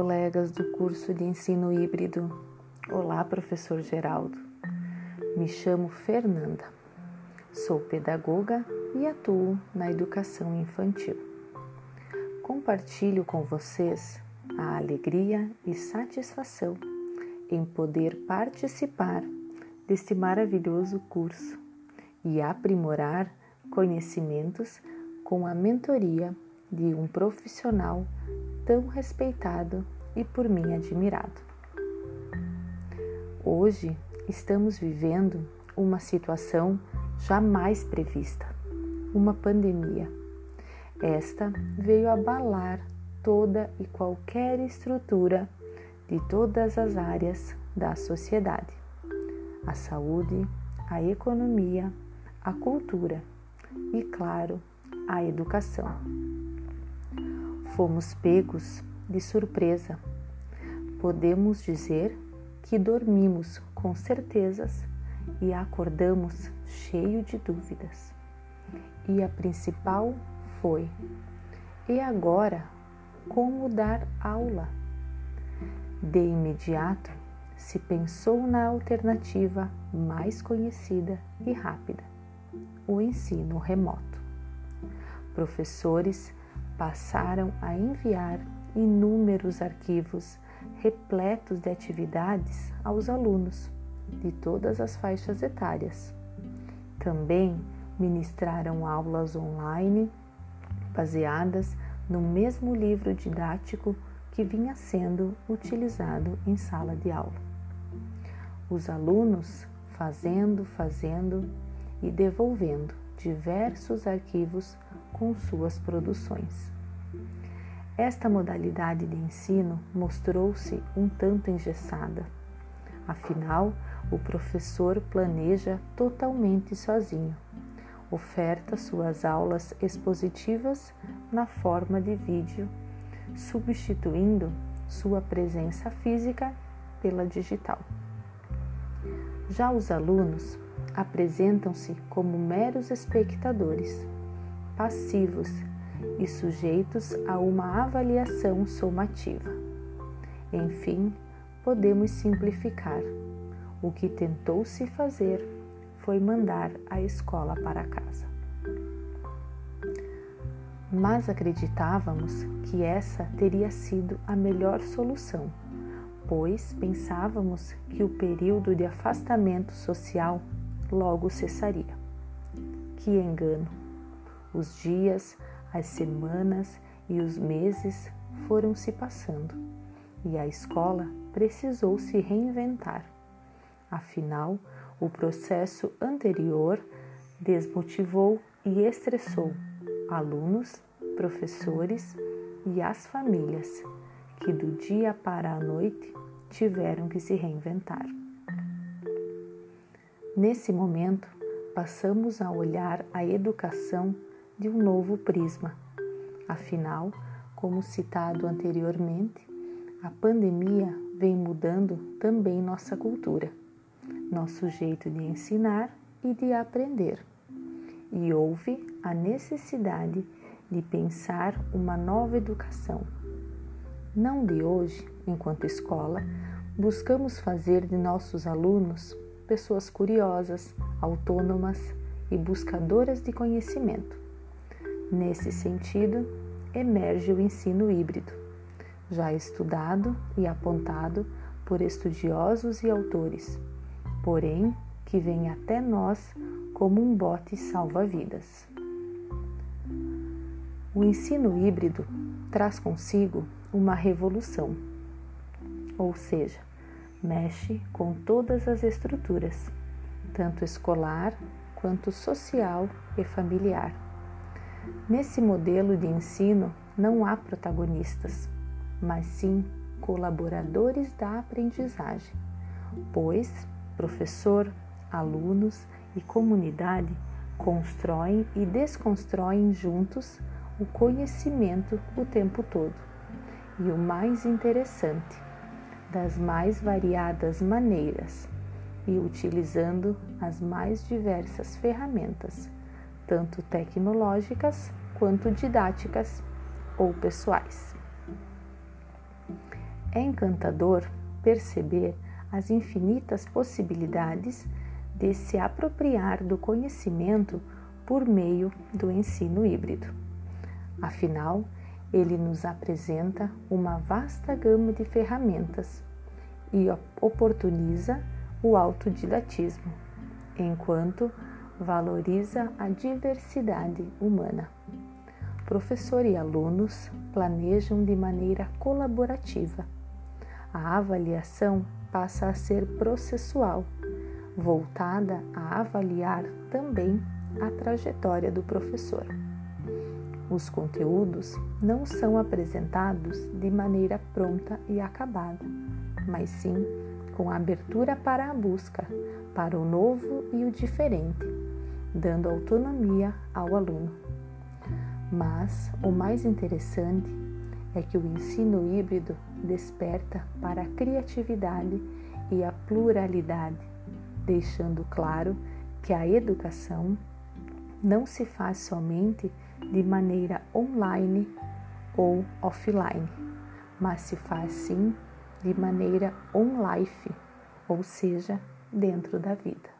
colegas do curso de ensino híbrido. Olá, professor Geraldo. Me chamo Fernanda. Sou pedagoga e atuo na educação infantil. Compartilho com vocês a alegria e satisfação em poder participar deste maravilhoso curso e aprimorar conhecimentos com a mentoria de um profissional tão respeitado e por mim admirado. Hoje estamos vivendo uma situação jamais prevista, uma pandemia. Esta veio abalar toda e qualquer estrutura de todas as áreas da sociedade: a saúde, a economia, a cultura e, claro, a educação fomos pegos de surpresa. Podemos dizer que dormimos com certezas e acordamos cheio de dúvidas. E a principal foi: e agora como dar aula? De imediato se pensou na alternativa mais conhecida e rápida: o ensino remoto. Professores passaram a enviar inúmeros arquivos repletos de atividades aos alunos de todas as faixas etárias. Também ministraram aulas online baseadas no mesmo livro didático que vinha sendo utilizado em sala de aula. Os alunos fazendo, fazendo e devolvendo diversos arquivos com suas produções. Esta modalidade de ensino mostrou-se um tanto engessada. Afinal, o professor planeja totalmente sozinho. Oferta suas aulas expositivas na forma de vídeo, substituindo sua presença física pela digital. Já os alunos apresentam-se como meros espectadores, passivos e sujeitos a uma avaliação somativa. Enfim, podemos simplificar. O que tentou-se fazer foi mandar a escola para casa. Mas acreditávamos que essa teria sido a melhor solução, pois pensávamos que o período de afastamento social logo cessaria. Que engano! Os dias, as semanas e os meses foram se passando e a escola precisou se reinventar. Afinal, o processo anterior desmotivou e estressou alunos, professores e as famílias, que do dia para a noite tiveram que se reinventar. Nesse momento, passamos a olhar a educação de um novo prisma. Afinal, como citado anteriormente, a pandemia vem mudando também nossa cultura, nosso jeito de ensinar e de aprender. E houve a necessidade de pensar uma nova educação. Não de hoje, enquanto escola, buscamos fazer de nossos alunos pessoas curiosas, autônomas e buscadoras de conhecimento. Nesse sentido, emerge o ensino híbrido, já estudado e apontado por estudiosos e autores, porém que vem até nós como um bote salva-vidas. O ensino híbrido traz consigo uma revolução, ou seja, mexe com todas as estruturas, tanto escolar quanto social e familiar. Nesse modelo de ensino não há protagonistas, mas sim colaboradores da aprendizagem, pois professor, alunos e comunidade constroem e desconstroem juntos o conhecimento o tempo todo. E o mais interessante, das mais variadas maneiras e utilizando as mais diversas ferramentas, tanto tecnológicas quanto didáticas ou pessoais. É encantador perceber as infinitas possibilidades de se apropriar do conhecimento por meio do ensino híbrido. Afinal, ele nos apresenta uma vasta gama de ferramentas e oportuniza o autodidatismo, enquanto valoriza a diversidade humana. Professor e alunos planejam de maneira colaborativa. A avaliação passa a ser processual, voltada a avaliar também a trajetória do professor. Os conteúdos não são apresentados de maneira pronta e acabada, mas sim com abertura para a busca, para o novo e o diferente, dando autonomia ao aluno. Mas o mais interessante é que o ensino híbrido desperta para a criatividade e a pluralidade, deixando claro que a educação não se faz somente de maneira online ou offline, mas se faz sim de maneira on-life, ou seja, dentro da vida.